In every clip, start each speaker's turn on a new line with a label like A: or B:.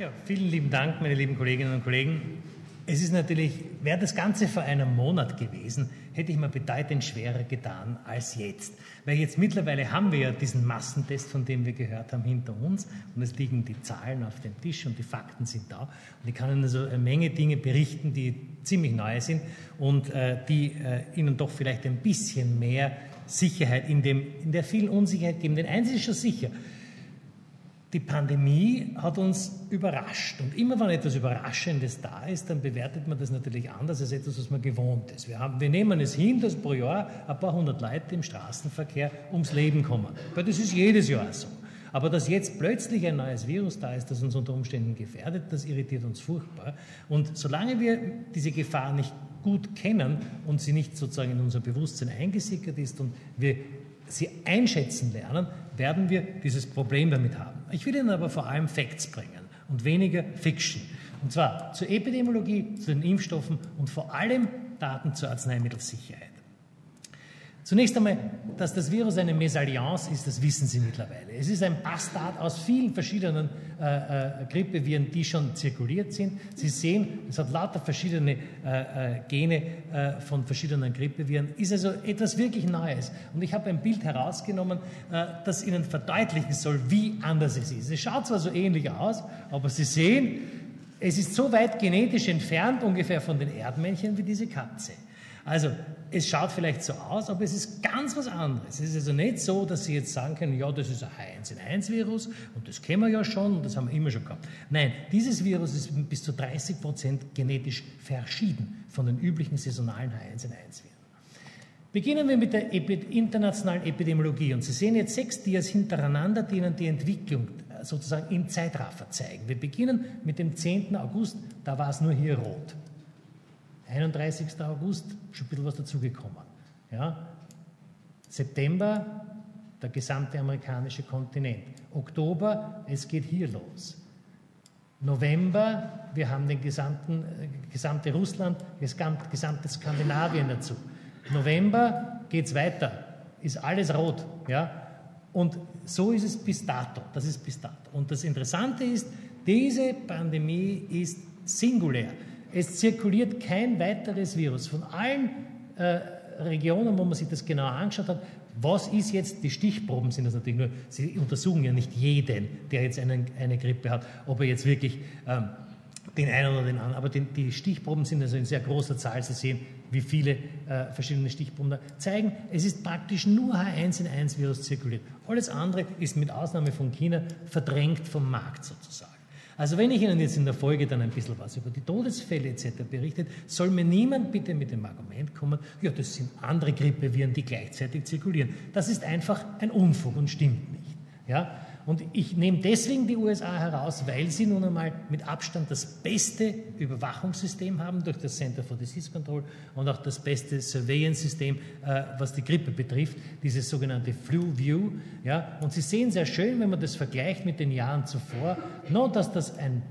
A: Ja, vielen lieben Dank, meine lieben Kolleginnen und Kollegen. Es ist natürlich, wäre das Ganze vor einem Monat gewesen, hätte ich mir bedeutend schwerer getan als jetzt. Weil jetzt mittlerweile haben wir ja diesen Massentest, von dem wir gehört haben, hinter uns und es liegen die Zahlen auf dem Tisch und die Fakten sind da. Und ich kann Ihnen also eine Menge Dinge berichten, die ziemlich neu sind und äh, die äh, Ihnen doch vielleicht ein bisschen mehr Sicherheit in, dem, in der vielen Unsicherheit geben. Denn eins ist schon sicher, die Pandemie hat uns überrascht. Und immer wenn etwas Überraschendes da ist, dann bewertet man das natürlich anders als etwas, was man gewohnt ist. Wir, haben, wir nehmen es hin, dass pro Jahr ein paar hundert Leute im Straßenverkehr ums Leben kommen. Weil das ist jedes Jahr so. Aber dass jetzt plötzlich ein neues Virus da ist, das uns unter Umständen gefährdet, das irritiert uns furchtbar. Und solange wir diese Gefahr nicht gut kennen und sie nicht sozusagen in unser Bewusstsein eingesickert ist und wir sie einschätzen lernen, werden wir dieses Problem damit haben. Ich will Ihnen aber vor allem Facts bringen und weniger Fiction. Und zwar zur Epidemiologie, zu den Impfstoffen und vor allem Daten zur Arzneimittelsicherheit. Zunächst einmal, dass das Virus eine Mesalliance ist, das wissen Sie mittlerweile. Es ist ein Bastard aus vielen verschiedenen äh, äh, Grippeviren, die schon zirkuliert sind. Sie sehen, es hat lauter verschiedene äh, äh Gene äh, von verschiedenen Grippeviren. Ist also etwas wirklich Neues. Und ich habe ein Bild herausgenommen, äh, das Ihnen verdeutlichen soll, wie anders es ist. Es schaut zwar so ähnlich aus, aber Sie sehen, es ist so weit genetisch entfernt ungefähr von den Erdmännchen wie diese Katze. Also es schaut vielleicht so aus, aber es ist ganz was anderes. Es ist also nicht so, dass Sie jetzt sagen können, ja, das ist ein H1N1-Virus und das kennen wir ja schon und das haben wir immer schon gehabt. Nein, dieses Virus ist bis zu 30 Prozent genetisch verschieden von den üblichen saisonalen H1N1-Viren. Beginnen wir mit der internationalen Epidemiologie. Und Sie sehen jetzt sechs Dias hintereinander, die Ihnen die Entwicklung äh, sozusagen im Zeitraffer zeigen. Wir beginnen mit dem 10. August, da war es nur hier rot. 31. August, schon ein bisschen was dazugekommen. Ja? September, der gesamte amerikanische Kontinent. Oktober, es geht hier los. November, wir haben den gesamten, äh, gesamte Russland, das gesamte Skandinavien dazu. November geht es weiter, ist alles rot. Ja? Und so ist es bis dato. Das ist bis dato. Und das Interessante ist, diese Pandemie ist singulär. Es zirkuliert kein weiteres Virus. Von allen äh, Regionen, wo man sich das genauer angeschaut hat, was ist jetzt, die Stichproben sind das natürlich nur, sie untersuchen ja nicht jeden, der jetzt einen, eine Grippe hat, ob er jetzt wirklich ähm, den einen oder den anderen, aber den, die Stichproben sind also in sehr großer Zahl, Sie sehen, wie viele äh, verschiedene Stichproben da zeigen, es ist praktisch nur H1N1-Virus zirkuliert. Alles andere ist mit Ausnahme von China verdrängt vom Markt sozusagen. Also wenn ich Ihnen jetzt in der Folge dann ein bisschen was über die Todesfälle etc. berichtet, soll mir niemand bitte mit dem Argument kommen, ja, das sind andere Grippeviren, die gleichzeitig zirkulieren. Das ist einfach ein Unfug und stimmt nicht. Ja? Und ich nehme deswegen die USA heraus, weil sie nun einmal mit Abstand das beste Überwachungssystem haben durch das Center for Disease Control und auch das beste Surveillance-System, äh, was die Grippe betrifft, dieses sogenannte Flu View. Ja? Und Sie sehen sehr schön, wenn man das vergleicht mit den Jahren zuvor, nur dass das ein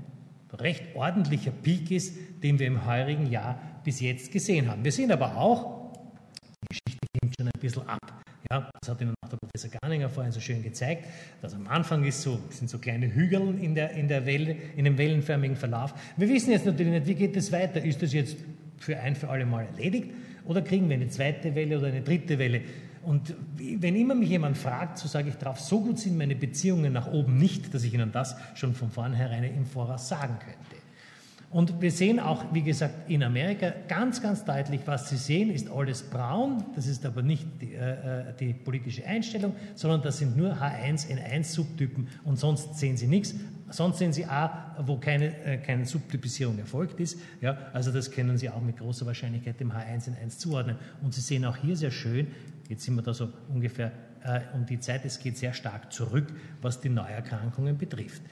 A: recht ordentlicher Peak ist, den wir im heurigen Jahr bis jetzt gesehen haben. Wir sehen aber auch, die Geschichte hängt schon ein bisschen ab. Ja, das hat Ihnen der Professor Garninger vorhin so schön gezeigt, dass am Anfang ist so, sind so kleine Hügel in, der, in, der Welle, in dem wellenförmigen Verlauf. Wir wissen jetzt natürlich nicht, wie geht es weiter? Ist das jetzt für ein für alle Mal erledigt oder kriegen wir eine zweite Welle oder eine dritte Welle? Und wenn immer mich jemand fragt, so sage ich drauf, so gut sind meine Beziehungen nach oben nicht, dass ich Ihnen das schon von vornherein im Voraus sagen könnte. Und wir sehen auch, wie gesagt, in Amerika ganz, ganz deutlich, was Sie sehen, ist alles braun. Das ist aber nicht die, äh, äh die politische Einstellung, sondern das sind nur H1N1-Subtypen und sonst sehen Sie nichts. Sonst sehen Sie A, wo keine, äh, keine Subtypisierung erfolgt ist. Ja, also das können Sie auch mit großer Wahrscheinlichkeit dem H1N1 zuordnen. Und Sie sehen auch hier sehr schön, jetzt sind wir da so ungefähr äh, um die Zeit, es geht sehr stark zurück, was die Neuerkrankungen betrifft.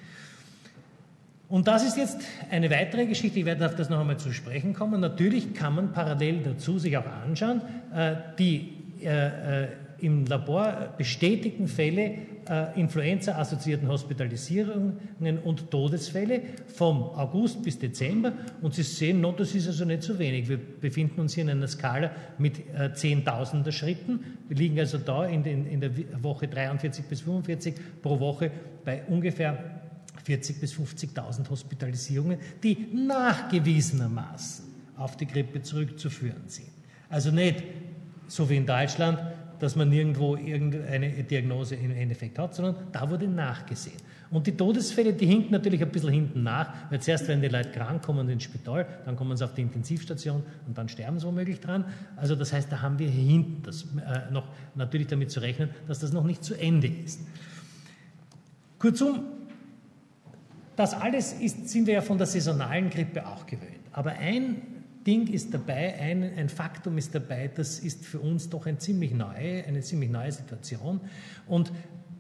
A: Und das ist jetzt eine weitere Geschichte, ich werde auf das noch einmal zu sprechen kommen. Natürlich kann man parallel dazu sich auch anschauen, äh, die äh, äh, im Labor bestätigten Fälle Influenza-assoziierten Hospitalisierungen und Todesfälle vom August bis Dezember. Und Sie sehen, das ist also nicht so wenig. Wir befinden uns hier in einer Skala mit Zehntausender Schritten. Wir liegen also da in der Woche 43 bis 45 pro Woche bei ungefähr 40.000 bis 50.000 Hospitalisierungen, die nachgewiesenermaßen auf die Grippe zurückzuführen sind. Also nicht so wie in Deutschland, dass man nirgendwo irgendeine Diagnose im Endeffekt hat, sondern da wurde nachgesehen. Und die Todesfälle, die hinken natürlich ein bisschen hinten nach, weil zuerst werden die Leute krank, kommen ins Spital, dann kommen sie auf die Intensivstation und dann sterben sie womöglich dran. Also das heißt, da haben wir hinten das, äh, noch natürlich damit zu rechnen, dass das noch nicht zu Ende ist. Kurzum, das alles ist, sind wir ja von der saisonalen Grippe auch gewöhnt. Aber ein Ding ist dabei, ein, ein, Faktum ist dabei, das ist für uns doch ein ziemlich neue, eine ziemlich neue Situation. Und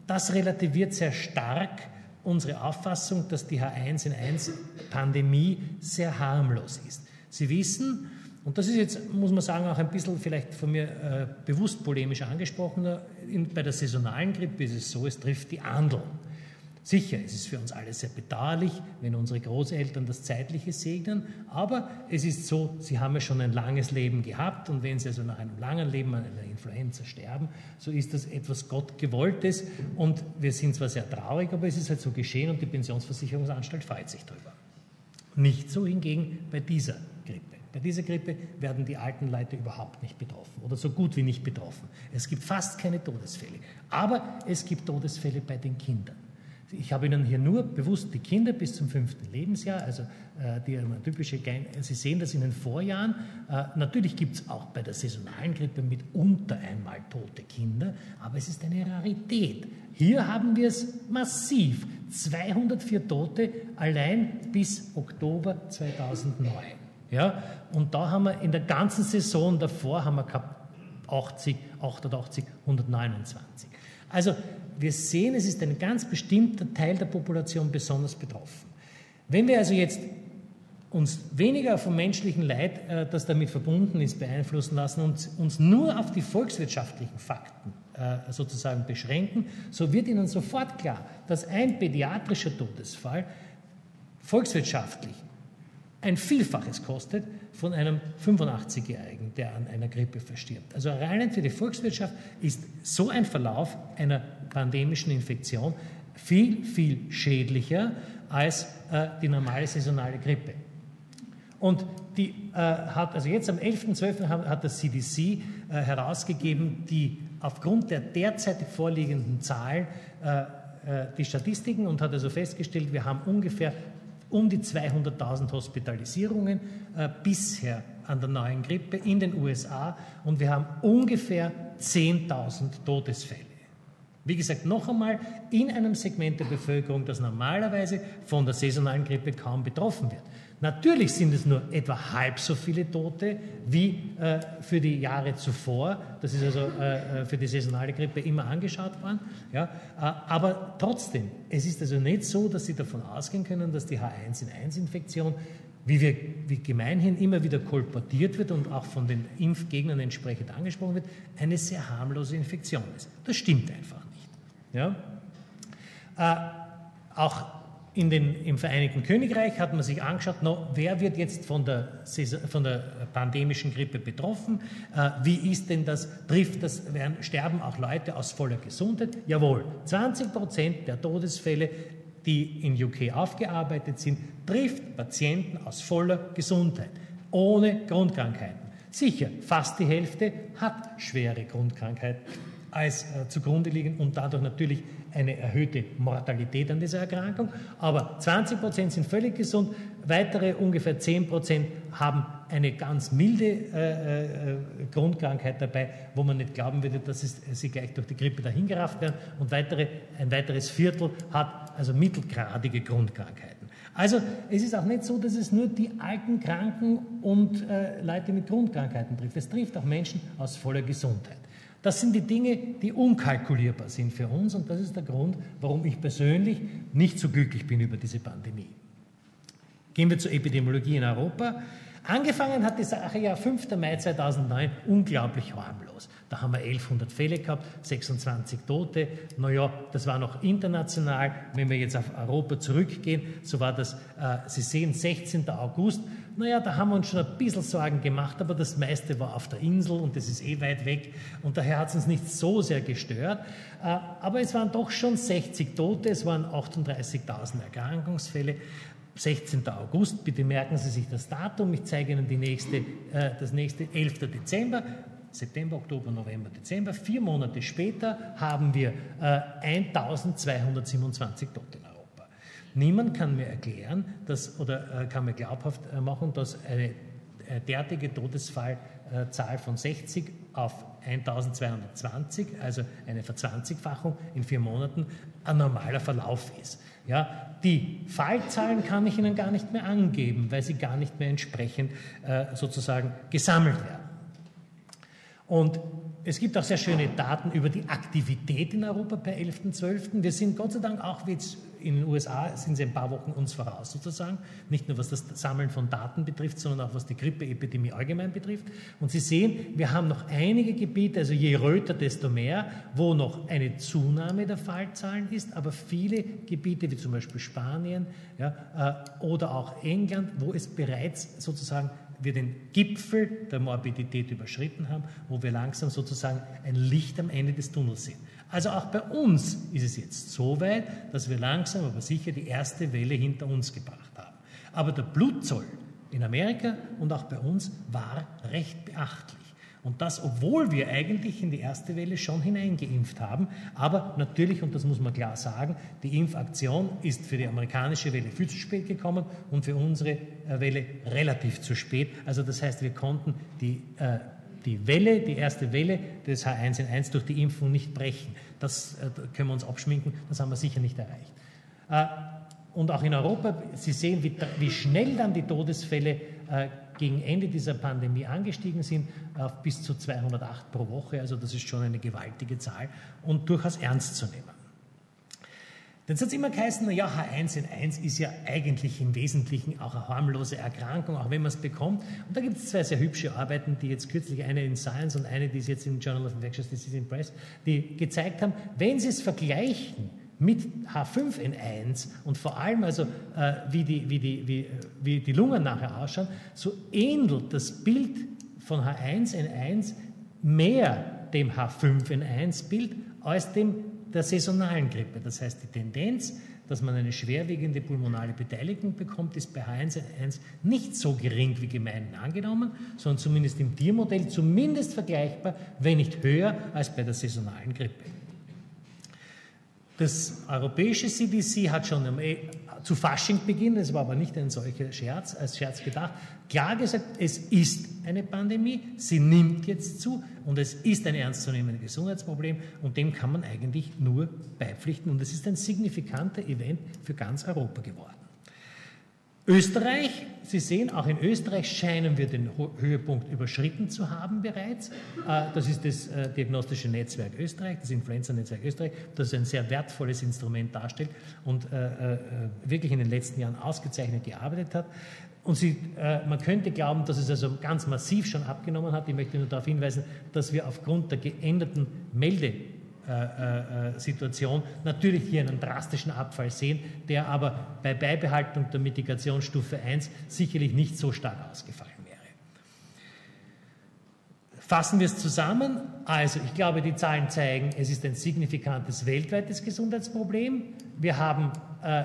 A: das relativiert sehr stark unsere Auffassung, dass die H1N1-Pandemie sehr harmlos ist. Sie wissen, und das ist jetzt, muss man sagen, auch ein bisschen vielleicht von mir äh, bewusst polemisch angesprochen, in, bei der saisonalen Grippe ist es so, es trifft die Andeln. Sicher, es ist für uns alle sehr bedauerlich, wenn unsere Großeltern das Zeitliche segnen, aber es ist so, sie haben ja schon ein langes Leben gehabt und wenn sie also nach einem langen Leben an einer Influenza sterben, so ist das etwas Gottgewolltes und wir sind zwar sehr traurig, aber es ist halt so geschehen und die Pensionsversicherungsanstalt freut sich darüber. Nicht so hingegen bei dieser Grippe. Bei dieser Grippe werden die alten Leute überhaupt nicht betroffen oder so gut wie nicht betroffen. Es gibt fast keine Todesfälle, aber es gibt Todesfälle bei den Kindern. Ich habe Ihnen hier nur bewusst die Kinder bis zum fünften Lebensjahr, also äh, die typische, Sie sehen das in den Vorjahren. Äh, natürlich gibt es auch bei der saisonalen Grippe mitunter einmal tote Kinder, aber es ist eine Rarität. Hier haben wir es massiv. 204 Tote allein bis Oktober 2009. Ja? Und da haben wir in der ganzen Saison davor haben wir gehabt 80, 88, 129. Also wir sehen, es ist ein ganz bestimmter Teil der Population besonders betroffen. Wenn wir also jetzt uns weniger vom menschlichen Leid, äh, das damit verbunden ist, beeinflussen lassen und uns nur auf die volkswirtschaftlichen Fakten äh, sozusagen beschränken, so wird Ihnen sofort klar, dass ein pädiatrischer Todesfall volkswirtschaftlich ein Vielfaches kostet von einem 85-Jährigen, der an einer Grippe verstirbt. Also rein für die Volkswirtschaft ist so ein Verlauf einer pandemischen Infektion viel, viel schädlicher als äh, die normale saisonale Grippe. Und die äh, hat, also jetzt am 11.12. Hat, das CDC äh, herausgegeben, die aufgrund der derzeit vorliegenden Zahlen äh, äh, die Statistiken und hat also festgestellt, wir haben ungefähr um die 200.000 Hospitalisierungen äh, bisher an der neuen Grippe in den USA und wir haben ungefähr 10.000 Todesfälle. Wie gesagt, noch einmal in einem Segment der Bevölkerung, das normalerweise von der saisonalen Grippe kaum betroffen wird. Natürlich sind es nur etwa halb so viele Tote wie äh, für die Jahre zuvor. Das ist also äh, äh für die saisonale Grippe immer angeschaut worden. Ja? Äh, aber trotzdem, es ist also nicht so, dass Sie davon ausgehen können, dass die H1N1-Infektion, wie, wie gemeinhin immer wieder kolportiert wird und auch von den Impfgegnern entsprechend angesprochen wird, eine sehr harmlose Infektion ist. Das stimmt einfach nicht. Ja? Äh, auch in den, Im Vereinigten Königreich hat man sich angeschaut, no, wer wird jetzt von der, von der pandemischen Grippe betroffen? Äh, wie ist denn das? Trifft das? Werden, sterben auch Leute aus voller Gesundheit? Jawohl, 20 Prozent der Todesfälle, die in UK aufgearbeitet sind, trifft Patienten aus voller Gesundheit, ohne Grundkrankheiten. Sicher, fast die Hälfte hat schwere Grundkrankheiten als äh, zugrunde liegen und dadurch natürlich eine erhöhte Mortalität an dieser Erkrankung. Aber 20 Prozent sind völlig gesund, weitere ungefähr 10 Prozent haben eine ganz milde äh, äh, Grundkrankheit dabei, wo man nicht glauben würde, dass es, sie gleich durch die Grippe dahingerafft werden. Und weitere, ein weiteres Viertel hat also mittelgradige Grundkrankheiten. Also es ist auch nicht so, dass es nur die alten Kranken und äh, Leute mit Grundkrankheiten trifft. Es trifft auch Menschen aus voller Gesundheit. Das sind die Dinge, die unkalkulierbar sind für uns und das ist der Grund, warum ich persönlich nicht so glücklich bin über diese Pandemie. Gehen wir zur Epidemiologie in Europa. Angefangen hat die Sache ja 5. Mai 2009 unglaublich harmlos. Da haben wir 1100 Fälle gehabt, 26 Tote. Naja, das war noch international. Wenn wir jetzt auf Europa zurückgehen, so war das, äh, Sie sehen, 16. August. Naja, da haben wir uns schon ein bisschen Sorgen gemacht, aber das meiste war auf der Insel und das ist eh weit weg und daher hat es uns nicht so sehr gestört. Äh, aber es waren doch schon 60 Tote, es waren 38.000 Erkrankungsfälle. 16. August, bitte merken Sie sich das Datum, ich zeige Ihnen die nächste, äh, das nächste 11. Dezember, September, Oktober, November, Dezember, vier Monate später haben wir äh, 1227 Tote. Niemand kann mir erklären, dass, oder äh, kann mir glaubhaft äh, machen, dass eine äh, derartige Todesfallzahl von 60 auf 1220, also eine Verzwanzigfachung in vier Monaten, ein normaler Verlauf ist. Ja, die Fallzahlen kann ich Ihnen gar nicht mehr angeben, weil sie gar nicht mehr entsprechend äh, sozusagen gesammelt werden. Und es gibt auch sehr schöne Daten über die Aktivität in Europa per 11.12. Wir sind Gott sei Dank auch jetzt in den USA sind sie ein paar Wochen uns voraus sozusagen, nicht nur was das Sammeln von Daten betrifft, sondern auch was die Grippeepidemie allgemein betrifft. Und Sie sehen, wir haben noch einige Gebiete, also je röter, desto mehr, wo noch eine Zunahme der Fallzahlen ist, aber viele Gebiete wie zum Beispiel Spanien ja, äh, oder auch England, wo es bereits sozusagen wir den Gipfel der Morbidität überschritten haben, wo wir langsam sozusagen ein Licht am Ende des Tunnels sehen. Also auch bei uns ist es jetzt so weit, dass wir langsam aber sicher die erste Welle hinter uns gebracht haben. Aber der Blutzoll in Amerika und auch bei uns war recht beachtlich. Und das, obwohl wir eigentlich in die erste Welle schon hineingeimpft haben. Aber natürlich, und das muss man klar sagen, die Impfaktion ist für die amerikanische Welle viel zu spät gekommen und für unsere äh, Welle relativ zu spät. Also das heißt, wir konnten die äh, die Welle, die erste Welle des H1N1 durch die Impfung nicht brechen. Das äh, können wir uns abschminken, das haben wir sicher nicht erreicht. Äh, und auch in Europa, Sie sehen, wie, wie schnell dann die Todesfälle äh, gegen Ende dieser Pandemie angestiegen sind, auf bis zu 208 pro Woche. Also das ist schon eine gewaltige Zahl und durchaus ernst zu nehmen. Jetzt hat es immer geheißen, naja, H1N1 ist ja eigentlich im Wesentlichen auch eine harmlose Erkrankung, auch wenn man es bekommt. Und da gibt es zwei sehr hübsche Arbeiten, die jetzt kürzlich, eine in Science und eine, die ist jetzt im Journal of Infectious Disease in Press, die gezeigt haben, wenn Sie es vergleichen mit H5N1 und vor allem also äh, wie, die, wie, die, wie, wie die Lungen nachher ausschauen, so ähnelt das Bild von H1N1 mehr dem H5N1-Bild als dem der saisonalen Grippe. Das heißt, die Tendenz, dass man eine schwerwiegende pulmonale Beteiligung bekommt, ist bei H1N1 nicht so gering wie gemeinhin angenommen, sondern zumindest im Tiermodell zumindest vergleichbar, wenn nicht höher als bei der saisonalen Grippe. Das europäische CDC hat schon zu Fasching beginnen, es war aber nicht ein solcher Scherz, als Scherz gedacht, klar gesagt, es ist eine Pandemie, sie nimmt jetzt zu und es ist ein ernstzunehmendes Gesundheitsproblem und dem kann man eigentlich nur beipflichten und es ist ein signifikanter Event für ganz Europa geworden. Österreich, Sie sehen, auch in Österreich scheinen wir den Höhepunkt überschritten zu haben bereits. Äh, das ist das äh, Diagnostische Netzwerk Österreich, das Influenza-Netzwerk Österreich, das ein sehr wertvolles Instrument darstellt und äh, wirklich in den letzten Jahren ausgezeichnet gearbeitet hat. Und Sie, man könnte glauben, dass es also ganz massiv schon abgenommen hat. Ich möchte nur darauf hinweisen, dass wir aufgrund der geänderten Melde äh, äh, Situation natürlich hier einen drastischen Abfall sehen, der aber bei Beibehaltung der Mitigationsstufe 1 sicherlich nicht so stark ausgefallen wäre. Fassen wir es zusammen. Also, ich glaube, die Zahlen zeigen, es ist ein signifikantes weltweites Gesundheitsproblem. Wir haben äh,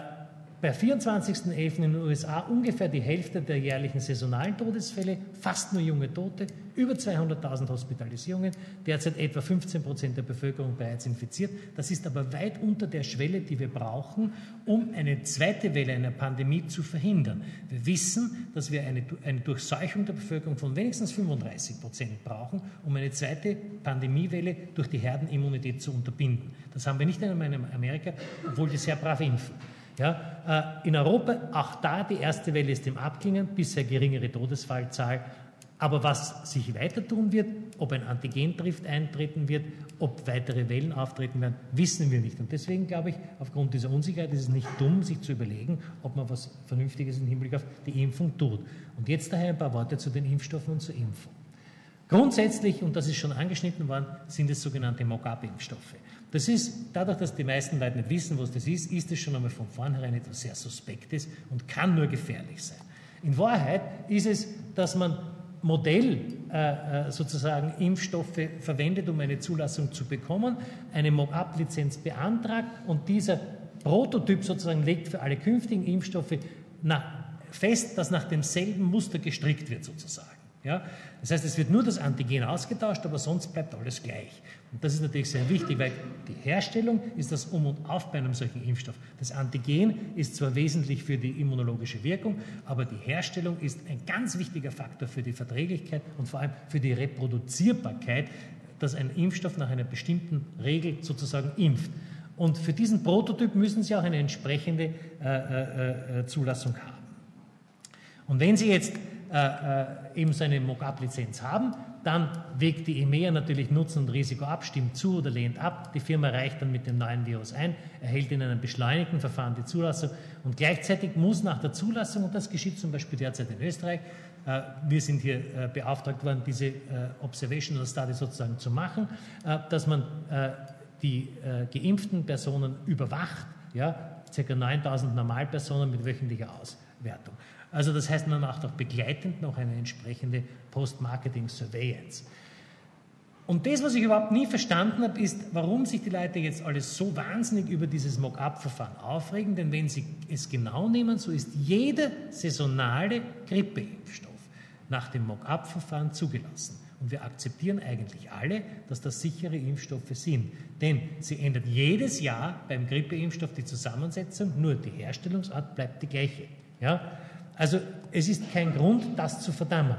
A: bei 24.11. in den USA ungefähr die Hälfte der jährlichen saisonalen Todesfälle, fast nur junge Tote, über 200.000 Hospitalisierungen, derzeit etwa 15 Prozent der Bevölkerung bereits infiziert. Das ist aber weit unter der Schwelle, die wir brauchen, um eine zweite Welle einer Pandemie zu verhindern. Wir wissen, dass wir eine, eine Durchseuchung der Bevölkerung von wenigstens 35 Prozent brauchen, um eine zweite Pandemiewelle durch die Herdenimmunität zu unterbinden. Das haben wir nicht einmal in Amerika, obwohl die sehr brav impfen. Ja, äh, in Europa, auch da, die erste Welle ist im Abklingen, bisher geringere Todesfallzahl, Aber was sich weiter tun wird, ob ein Antigendrift eintreten wird, ob weitere Wellen auftreten werden, wissen wir nicht. Und deswegen glaube ich, aufgrund dieser Unsicherheit ist es nicht dumm, sich zu überlegen, ob man was Vernünftiges im Hinblick auf die Impfung tut. Und jetzt daher ein paar Worte zu den Impfstoffen und zur Impfung. Grundsätzlich, und das ist schon angeschnitten worden, sind es sogenannte Mock-up-Impfstoffe. Das ist, dadurch, dass die meisten Leute nicht wissen, was das ist, ist es schon einmal von vornherein etwas sehr Suspektes und kann nur gefährlich sein. In Wahrheit ist es, dass man Modell äh, äh, sozusagen Impfstoffe verwendet, um eine Zulassung zu bekommen, eine Mock-up-Lizenz beantragt und dieser Prototyp sozusagen legt für alle künftigen Impfstoffe fest, dass nach demselben Muster gestrickt wird sozusagen. Ja? Das heißt, es wird nur das Antigen ausgetauscht, aber sonst bleibt alles gleich. Und das ist natürlich sehr wichtig, weil die Herstellung ist das Um und Auf bei einem solchen Impfstoff. Das Antigen ist zwar wesentlich für die immunologische Wirkung, aber die Herstellung ist ein ganz wichtiger Faktor für die Verträglichkeit und vor allem für die Reproduzierbarkeit, dass ein Impfstoff nach einer bestimmten Regel sozusagen impft. Und für diesen Prototyp müssen Sie auch eine entsprechende äh, äh, äh Zulassung haben. Und wenn Sie jetzt äh, äh, eben so eine Mock-up-Lizenz haben. Dann wägt die EMEA natürlich Nutzen und Risiko ab, stimmt zu oder lehnt ab. Die Firma reicht dann mit dem neuen Virus ein, erhält in einem beschleunigten Verfahren die Zulassung und gleichzeitig muss nach der Zulassung, und das geschieht zum Beispiel derzeit in Österreich, äh, wir sind hier äh, beauftragt worden, diese Observational Study sozusagen zu machen, dass man die geimpften Personen überwacht, ja, ca. 9000 Normalpersonen mit wöchentlicher Auswertung. Also das heißt, man macht auch begleitend noch eine entsprechende Post-Marketing-Surveillance. Und das, was ich überhaupt nie verstanden habe, ist, warum sich die Leute jetzt alles so wahnsinnig über dieses Mock-up-Verfahren aufregen. Denn wenn sie es genau nehmen, so ist jeder saisonale Grippeimpfstoff nach dem Mock-up-Verfahren zugelassen. Und wir akzeptieren eigentlich alle, dass das sichere Impfstoffe sind. Denn sie ändert jedes Jahr beim Grippeimpfstoff die Zusammensetzung, nur die Herstellungsart bleibt die gleiche. Ja? Also es ist kein Grund, das zu verdammen.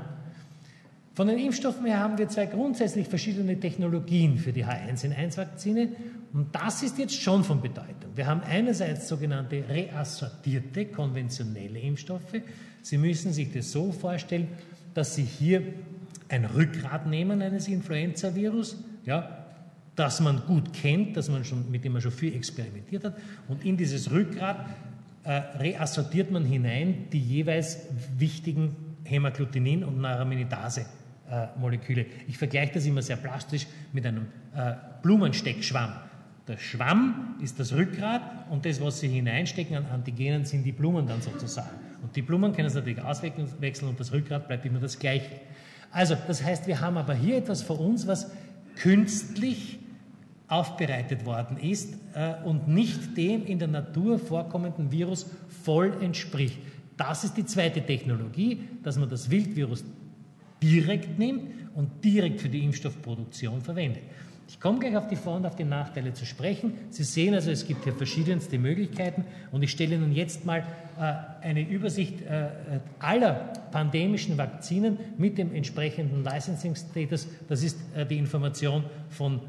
A: Von den Impfstoffen her haben wir zwei grundsätzlich verschiedene Technologien für die H1N1-Vakzine und das ist jetzt schon von Bedeutung. Wir haben einerseits sogenannte reassortierte konventionelle Impfstoffe. Sie müssen sich das so vorstellen, dass Sie hier ein Rückgrat nehmen eines Influenza-Virus, ja, das man gut kennt, das man schon, mit dem man schon viel experimentiert hat, und in dieses Rückgrat reassortiert man hinein die jeweils wichtigen Hämagglutinin- und Neuraminidase-Moleküle. Ich vergleiche das immer sehr plastisch mit einem äh, Blumensteckschwamm. Der Schwamm ist das Rückgrat und das, was Sie hineinstecken an Antigenen, sind die Blumen dann sozusagen. Und die Blumen können Sie natürlich auswechseln und das Rückgrat bleibt immer das gleiche. Also, das heißt, wir haben aber hier etwas vor uns, was künstlich aufbereitet worden ist äh, und nicht dem in der Natur vorkommenden Virus voll entspricht. Das ist die zweite Technologie, dass man das Wildvirus direkt nimmt und direkt für die Impfstoffproduktion verwendet. Ich komme gleich auf die Vor- und auf die Nachteile zu sprechen. Sie sehen also, es gibt hier verschiedenste Möglichkeiten und ich stelle Ihnen jetzt mal äh, eine Übersicht äh, aller pandemischen Vakzinen mit dem entsprechenden Licensing-Status. Das ist die Information von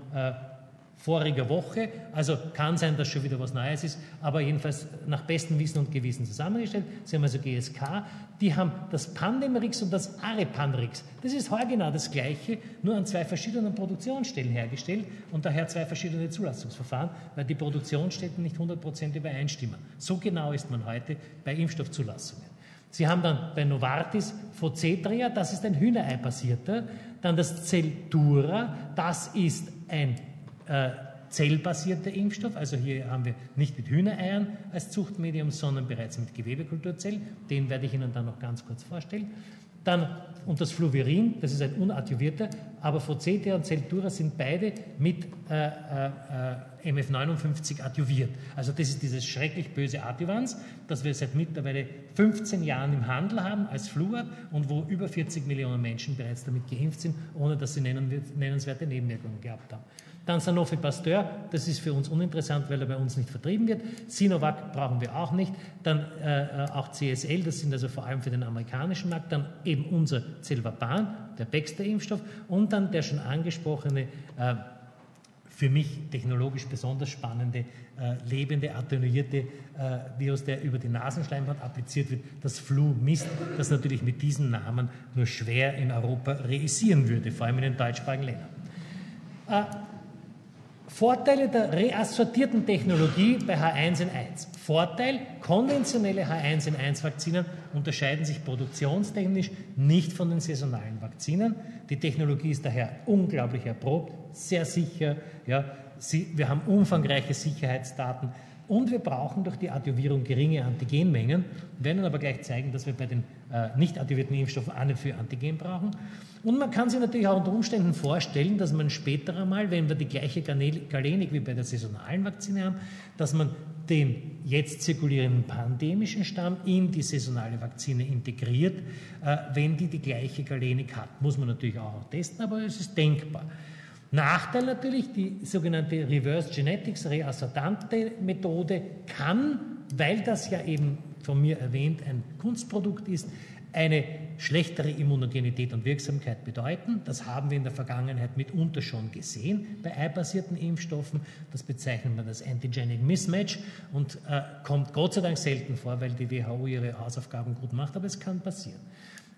A: voriger Woche. Also kann sein, dass schon wieder was Neues ist, aber jedenfalls nach bestem Wissen und Gewissen zusammengestellt. Sie haben also GSK, die haben das Pandemrix und das Arepanrix. Das ist genau das Gleiche, nur an zwei verschiedenen Produktionsstellen hergestellt und daher zwei verschiedene Zulassungsverfahren, weil die Produktionsstätten nicht 100% übereinstimmen. So genau ist man heute bei Impfstoffzulassungen. Sie haben dann bei Novartis Focetria, das ist ein Hühnerei-basierter, dann das Celtura, das ist ein äh, zellbasierter Impfstoff. Also hier haben wir nicht mit Hühnereiern als Zuchtmedium, sondern bereits mit Gewebekulturzellen. Den werde ich Ihnen dann noch ganz kurz vorstellen. Dann, und das Fluvirin, das ist ein unadjuvierter, aber Focete und Celtura sind beide mit äh, äh, MF59 adjuviert. Also das ist dieses schrecklich böse Adjuvans, das wir seit mittlerweile 15 Jahren im Handel haben als Fluor und wo über 40 Millionen Menschen bereits damit geimpft sind, ohne dass sie nennenswerte Nebenwirkungen gehabt haben. Dann Sanofi Pasteur, das ist für uns uninteressant, weil er bei uns nicht vertrieben wird. Sinovac brauchen wir auch nicht. Dann äh, äh auch CSL, das sind also vor allem für den amerikanischen Markt. Dann eben unser Zelvapan, der Baxter-Impfstoff. Und dann der schon angesprochene äh, für mich technologisch besonders spannende, äh, lebende, attenuierte äh, Virus, der über die Nasenschleimhaut appliziert wird, das Flu-Mist, das natürlich mit diesem Namen nur schwer in Europa reüssieren würde, vor allem in den deutschsprachigen Ländern. Vorteile der reassortierten Technologie bei H1N1. Vorteil, konventionelle H1N1-Vakzinen unterscheiden sich produktionstechnisch nicht von den saisonalen Vakzinen. Die Technologie ist daher unglaublich erprobt, sehr sicher. Ja, sie, wir haben umfangreiche Sicherheitsdaten und wir brauchen durch die Adjuvierung geringe Antigenmengen, werden aber gleich zeigen, dass wir bei den äh, nicht adjuvierten Impfstoffen auch nicht viel Antigen brauchen. Und man kann sich natürlich auch unter Umständen vorstellen, dass man später einmal, wenn wir die gleiche Galenik wie bei der saisonalen Vakzine haben, dass man den jetzt zirkulierenden pandemischen Stamm in die saisonale Vakzine integriert, äh, wenn die die gleiche Galenik hat. Muss man natürlich auch testen, aber es ist denkbar. Nachteil natürlich, die sogenannte Reverse Genetics Reassortante Methode kann, weil das ja eben von mir erwähnt ein Kunstprodukt ist, eine schlechtere Immunogenität und Wirksamkeit bedeuten. Das haben wir in der Vergangenheit mitunter schon gesehen bei eibasierten Impfstoffen. Das bezeichnet man als Antigenic Mismatch und äh, kommt Gott sei Dank selten vor, weil die WHO ihre Hausaufgaben gut macht, aber es kann passieren.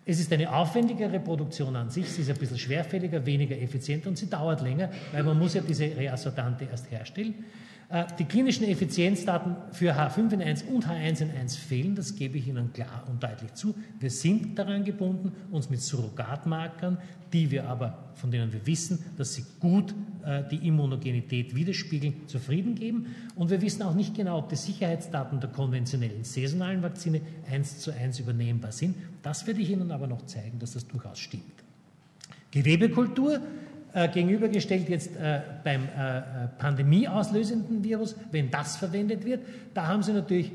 A: Es ist eine aufwendigere Produktion an sich, sie ist ein bisschen schwerfälliger, weniger effizient und sie dauert länger, weil man muss ja diese Reassortante erst herstellen. Äh, die klinischen Effizienzdaten für H5N1 und H1N1 fehlen, das gebe ich Ihnen klar und deutlich zu. Wir sind daran gebunden, uns mit Surrogatmarkern, die wir aber, von denen wir wissen, dass sie gut äh, die Immunogenität widerspiegeln, zufrieden geben. Und wir wissen auch nicht genau, ob die Sicherheitsdaten der konventionellen saisonalen Vakzine eins zu eins übernehmbar sind. Das werde ich Ihnen aber noch zeigen, dass das durchaus stimmt. Gewebekultur äh, gegenübergestellt jetzt äh, beim äh, äh, pandemieauslösenden Virus, wenn das verwendet wird, da haben Sie natürlich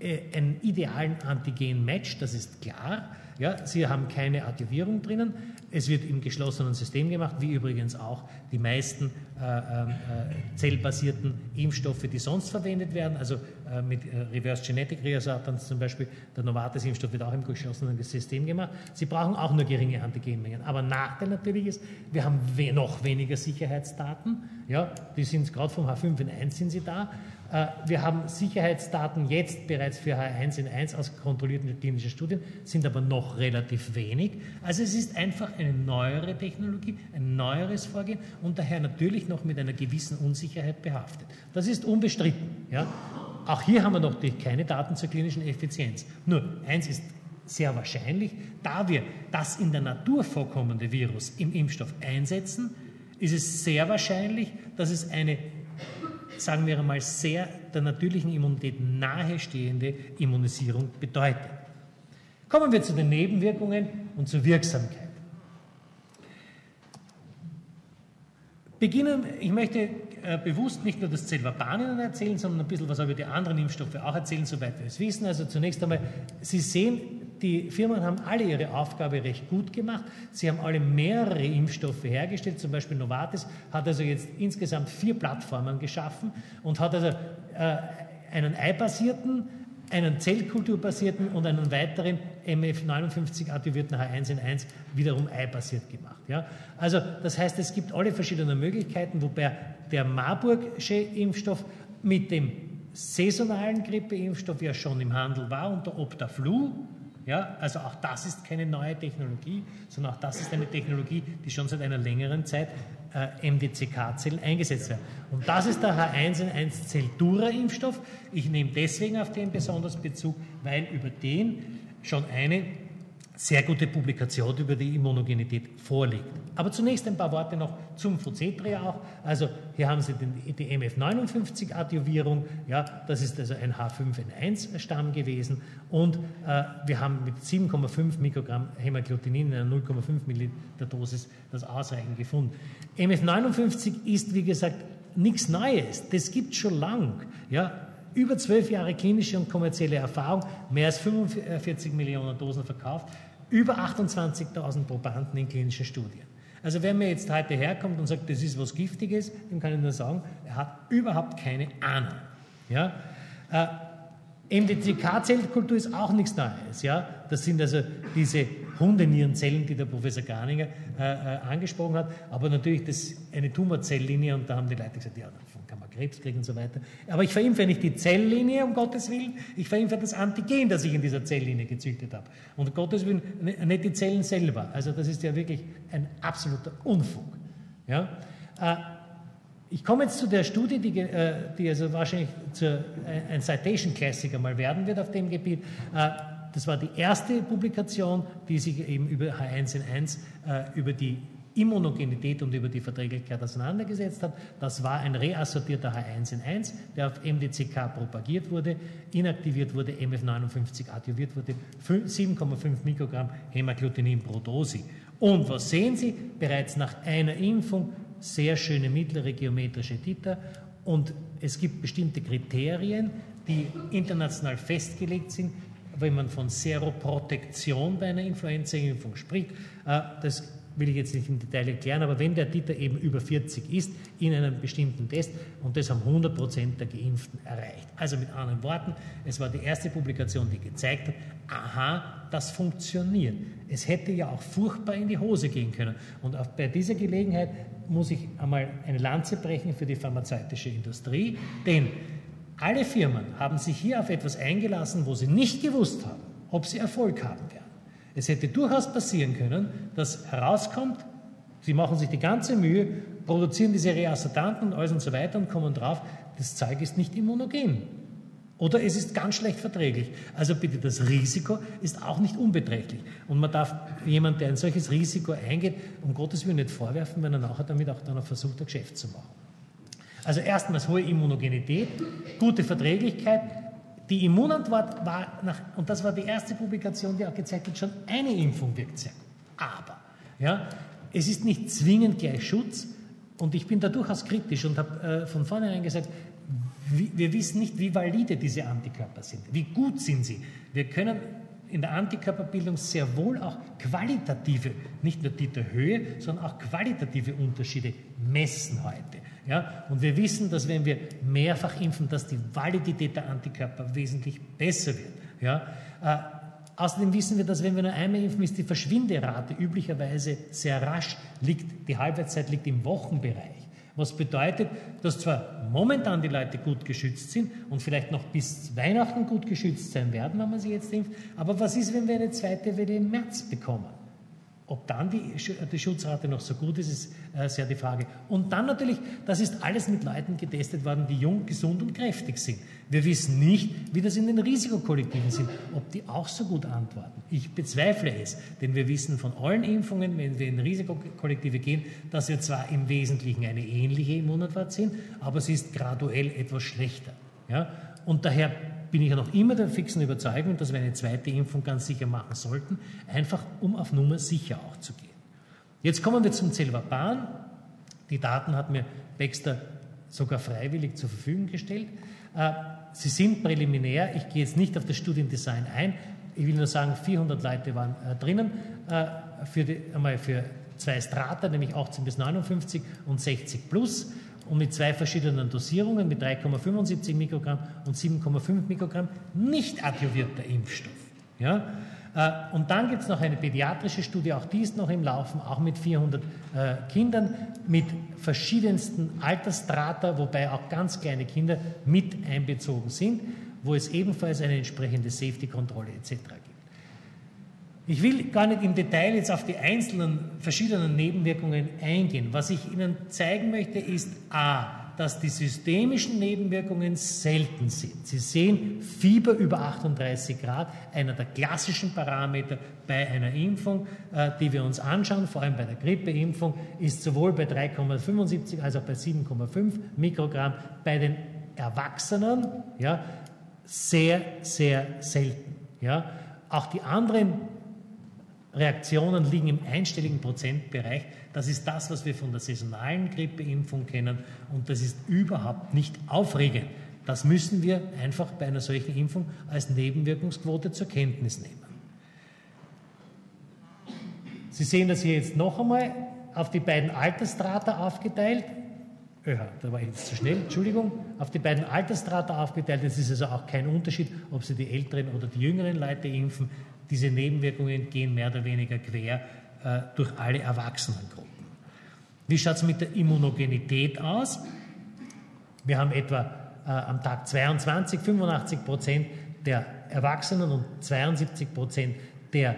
A: einen idealen Antigen-Match, das ist klar. Ja, Sie haben keine Adjuvierung drinnen. Es wird im geschlossenen System gemacht, wie übrigens auch die meisten äh, äh, zellbasierten Impfstoffe, die sonst verwendet werden. Also äh, mit äh, Reverse Genetic Reassortants zum Beispiel, der Novartis-Impfstoff wird auch im geschlossenen System gemacht. Sie brauchen auch nur geringe Antigenmengen. Aber Nachteil natürlich ist, wir haben we noch weniger Sicherheitsdaten. Ja, die sind gerade vom H5N1 sind sie da. Äh, wir haben Sicherheitsdaten jetzt bereits für H1N1 aus kontrollierten klinischen Studien, sind aber noch relativ wenig. Also es ist einfach eine neuere Technologie, ein neueres Vorgehen und daher natürlich noch mit einer gewissen Unsicherheit behaftet. Das ist unbestritten. Ja? Auch hier haben wir noch keine Daten zur klinischen Effizienz. Nur eins ist sehr wahrscheinlich, da wir das in der Natur vorkommende Virus im Impfstoff einsetzen, ist es sehr wahrscheinlich, dass es eine sagen wir einmal, sehr der natürlichen Immunität nahestehende Immunisierung bedeutet. Kommen wir zu den Nebenwirkungen und zur Wirksamkeit. Beginnen, ich möchte äh, bewusst nicht nur das Zelvapan erzählen, sondern ein bisschen was über die anderen Impfstoffe auch erzählen, soweit wir es wissen. Also zunächst einmal, Sie sehen, die Firmen haben alle ihre Aufgabe recht gut gemacht. Sie haben alle mehrere Impfstoffe hergestellt. Zum Beispiel Novartis hat also jetzt insgesamt vier Plattformen geschaffen und hat also äh, einen Ei-basierten, einen Zellkulturbasierten und einen weiteren MF59 adjuvierten H1N1 wiederum Ei-basiert gemacht. Ja? Also das heißt, es gibt alle verschiedenen Möglichkeiten, wobei der Marburgsche Impfstoff mit dem saisonalen Grippeimpfstoff ja schon im Handel war unter Optaflu ja, also auch das ist keine neue Technologie, sondern auch das ist eine Technologie, die schon seit einer längeren Zeit äh, MDCK-Zellen eingesetzt wird. Und das ist der H1N1 Zeltura-Impfstoff. Ich nehme deswegen auf den besonders Bezug, weil über den schon eine sehr gute Publikation über die Immunogenität vorliegt. Aber zunächst ein paar Worte noch zum Fucetria auch. Also hier haben Sie den, die MF59-Adjuvierung, ja, das ist also ein H5N1-Stamm gewesen und äh, wir haben mit 7,5 Mikrogramm Hämagglutinin in einer 0,5 Milliliter Dosis das ausreichend gefunden. MF59 ist, wie gesagt, nichts Neues, das gibt schon lang. Ja, über zwölf Jahre klinische und kommerzielle Erfahrung, mehr als 45 Millionen Dosen verkauft, über 28.000 Probanden in klinischen Studien. Also wenn mir jetzt heute herkommt und sagt, das ist was Giftiges, dem kann ich nur sagen, er hat überhaupt keine Ahnung. Ja? Äh, MDCK-Zellkultur ist auch nichts Neues. Ja? Das sind also diese Hundenierenzellen, die der Professor Garninger äh, äh, angesprochen hat, aber natürlich das, eine Tumorzellinie und da haben die Leute gesagt, ja, davon kann man Krebs kriegen und so weiter. Aber ich verimpfe nicht die Zelllinie, um Gottes Willen, ich verimpfe das Antigen, das ich in dieser Zelllinie gezüchtet habe. Und um Gottes Willen nicht die Zellen selber. Also das ist ja wirklich ein absoluter Unfug. Ja? Äh, ich komme jetzt zu der Studie, die, äh, die also wahrscheinlich zu, ein Citation Classic einmal werden wird auf dem Gebiet. Äh, das war die erste Publikation, die sich eben über H1N1, äh, über die Immunogenität und über die Verträglichkeit auseinandergesetzt hat. Das war ein reassortierter H1N1, der auf MDCK propagiert wurde, inaktiviert wurde, MF59 adjuviert wurde, 7,5 Mikrogramm Hämagglutinin pro Dosi. Und was sehen Sie? Bereits nach einer Impfung sehr schöne mittlere geometrische Titer und es gibt bestimmte Kriterien, die international festgelegt sind, wenn man von Seroprotektion bei einer Influenza-Impfung spricht. Äh, das will ich jetzt nicht im Detail erklären, aber wenn der Titer eben über 40 ist in einem bestimmten Test und das haben 100 Prozent der Geimpften erreicht. Also mit anderen Worten, es war die erste Publikation, die gezeigt hat, aha, das funktioniert. Es hätte ja auch furchtbar in die Hose gehen können. Und auch bei dieser Gelegenheit muss ich einmal eine Lanze brechen für die pharmazeutische Industrie, denn alle Firmen haben sich hier auf etwas eingelassen, wo sie nicht gewusst haben, ob sie Erfolg haben werden. Es hätte durchaus passieren können, dass herauskommt, sie machen sich die ganze Mühe, produzieren diese Reassortanten und alles und so weiter und kommen drauf, das Zeug ist nicht immunogen. Oder es ist ganz schlecht verträglich. Also bitte, das Risiko ist auch nicht unbeträchtlich. Und man darf jemand, der ein solches Risiko eingeht, um Gottes Willen nicht vorwerfen, wenn er nachher damit auch dann versucht, ein Geschäft zu machen. Also erstmals hohe Immunogenität, gute Verträglichkeit. Die Immunantwort war, nach, und das war die erste Publikation, die auch gezeigt hat, schon eine Impfung wirkt sehr gut. Aber, ja, es ist nicht zwingend gleich Schutz. Und ich bin da durchaus kritisch und habe äh, von vornherein gesagt, wir wissen nicht, wie valide diese Antikörper sind. Wie gut sind sie? Wir können in der Antikörperbildung sehr wohl auch qualitative, nicht nur die der Höhe, sondern auch qualitative Unterschiede messen heute. Ja? Und wir wissen, dass wenn wir mehrfach impfen, dass die Validität der Antikörper wesentlich besser wird. Ja? Äh, außerdem wissen wir, dass wenn wir nur einmal impfen, ist die Verschwinderate üblicherweise sehr rasch, liegt, die Halbwertszeit liegt im Wochenbereich. Was bedeutet, dass zwar momentan die Leute gut geschützt sind und vielleicht noch bis Weihnachten gut geschützt sein werden, wenn man sie jetzt impft, aber was ist, wenn wir eine zweite Welle im März bekommen? Ob dann die, die, Schutzrate noch so gut ist, ist äh, sehr die Frage. Und dann natürlich, das ist alles mit Leuten getestet worden, die jung, gesund und kräftig sind. Wir wissen nicht, wie das in den Risikokollektiven sind, ob die auch so gut antworten. Ich bezweifle es, denn wir wissen von allen Impfungen, wenn wir in Risikokollektive gehen, dass wir zwar im Wesentlichen eine ähnliche Immunantwort sind, aber sie ist graduell etwas schlechter. Ja? Und daher bin ich ja noch immer der fixen Überzeugung, dass wir eine zweite Impfung ganz sicher machen sollten, einfach um auf Nummer sicher auch zu gehen. Jetzt kommen wir zum Zelvapan. Die Daten hat mir Baxter sogar freiwillig zur Verfügung gestellt. Äh, sie sind präliminär. Ich gehe jetzt nicht auf das Studiendesign ein. Ich will nur sagen, 400 Leute waren äh, drinnen äh, für, die, einmal für zwei Strata, nämlich 18 bis 59 und 60 plus und mit zwei verschiedenen Dosierungen, mit 3,75 Mikrogramm und 7,5 Mikrogramm, nicht adjuvierter Impfstoff. Ja? Äh, und dann gibt es noch eine pädiatrische Studie, auch die ist noch im Laufen, auch mit 400 äh, Kindern, mit verschiedensten Altersstrata, wobei auch ganz kleine Kinder mit einbezogen sind, wo es ebenfalls eine entsprechende Safety-Kontrolle etc. gibt. Ich will gar nicht im Detail jetzt auf die einzelnen verschiedenen Nebenwirkungen eingehen. Was ich Ihnen zeigen möchte, ist a, dass die systemischen Nebenwirkungen selten sind. Sie sehen Fieber über 38 Grad, einer der klassischen Parameter bei einer Impfung, äh, die wir uns anschauen, vor allem bei der Grippeimpfung, ist sowohl bei 3,75 als auch bei 7,5 Mikrogramm bei den Erwachsenen ja, sehr, sehr selten. Ja. Auch die anderen Reaktionen liegen im einstelligen Prozentbereich. Das ist das, was wir von der saisonalen Grippeimpfung kennen und das ist überhaupt nicht aufregend. Das müssen wir einfach bei einer solchen Impfung als Nebenwirkungsquote zur Kenntnis nehmen. Sie sehen das hier jetzt noch einmal auf die beiden Altersstrata aufgeteilt. ÖH, da war ich jetzt zu schnell, Entschuldigung, auf die beiden Altersstrata aufgeteilt. Es ist also auch kein Unterschied, ob Sie die älteren oder die jüngeren Leute impfen. Diese Nebenwirkungen gehen mehr oder weniger quer äh, durch alle Erwachsenengruppen. Wie schaut es mit der Immunogenität aus? Wir haben etwa äh, am Tag 22 85 Prozent der Erwachsenen und 72 Prozent der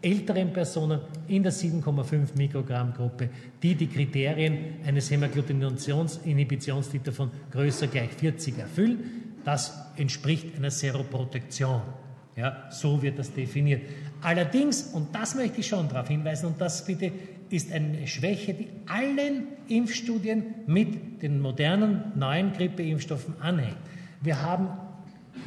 A: älteren Personen in der 7,5 Mikrogramm Gruppe, die die Kriterien eines Hämagglutination-Inhibitionstitel von größer gleich 40 erfüllen. Das entspricht einer Seroprotektion. Ja, so wird das definiert. Allerdings, und das möchte ich schon darauf hinweisen, und das bitte ist eine Schwäche, die allen Impfstudien mit den modernen neuen Grippeimpfstoffen anhängt. Wir haben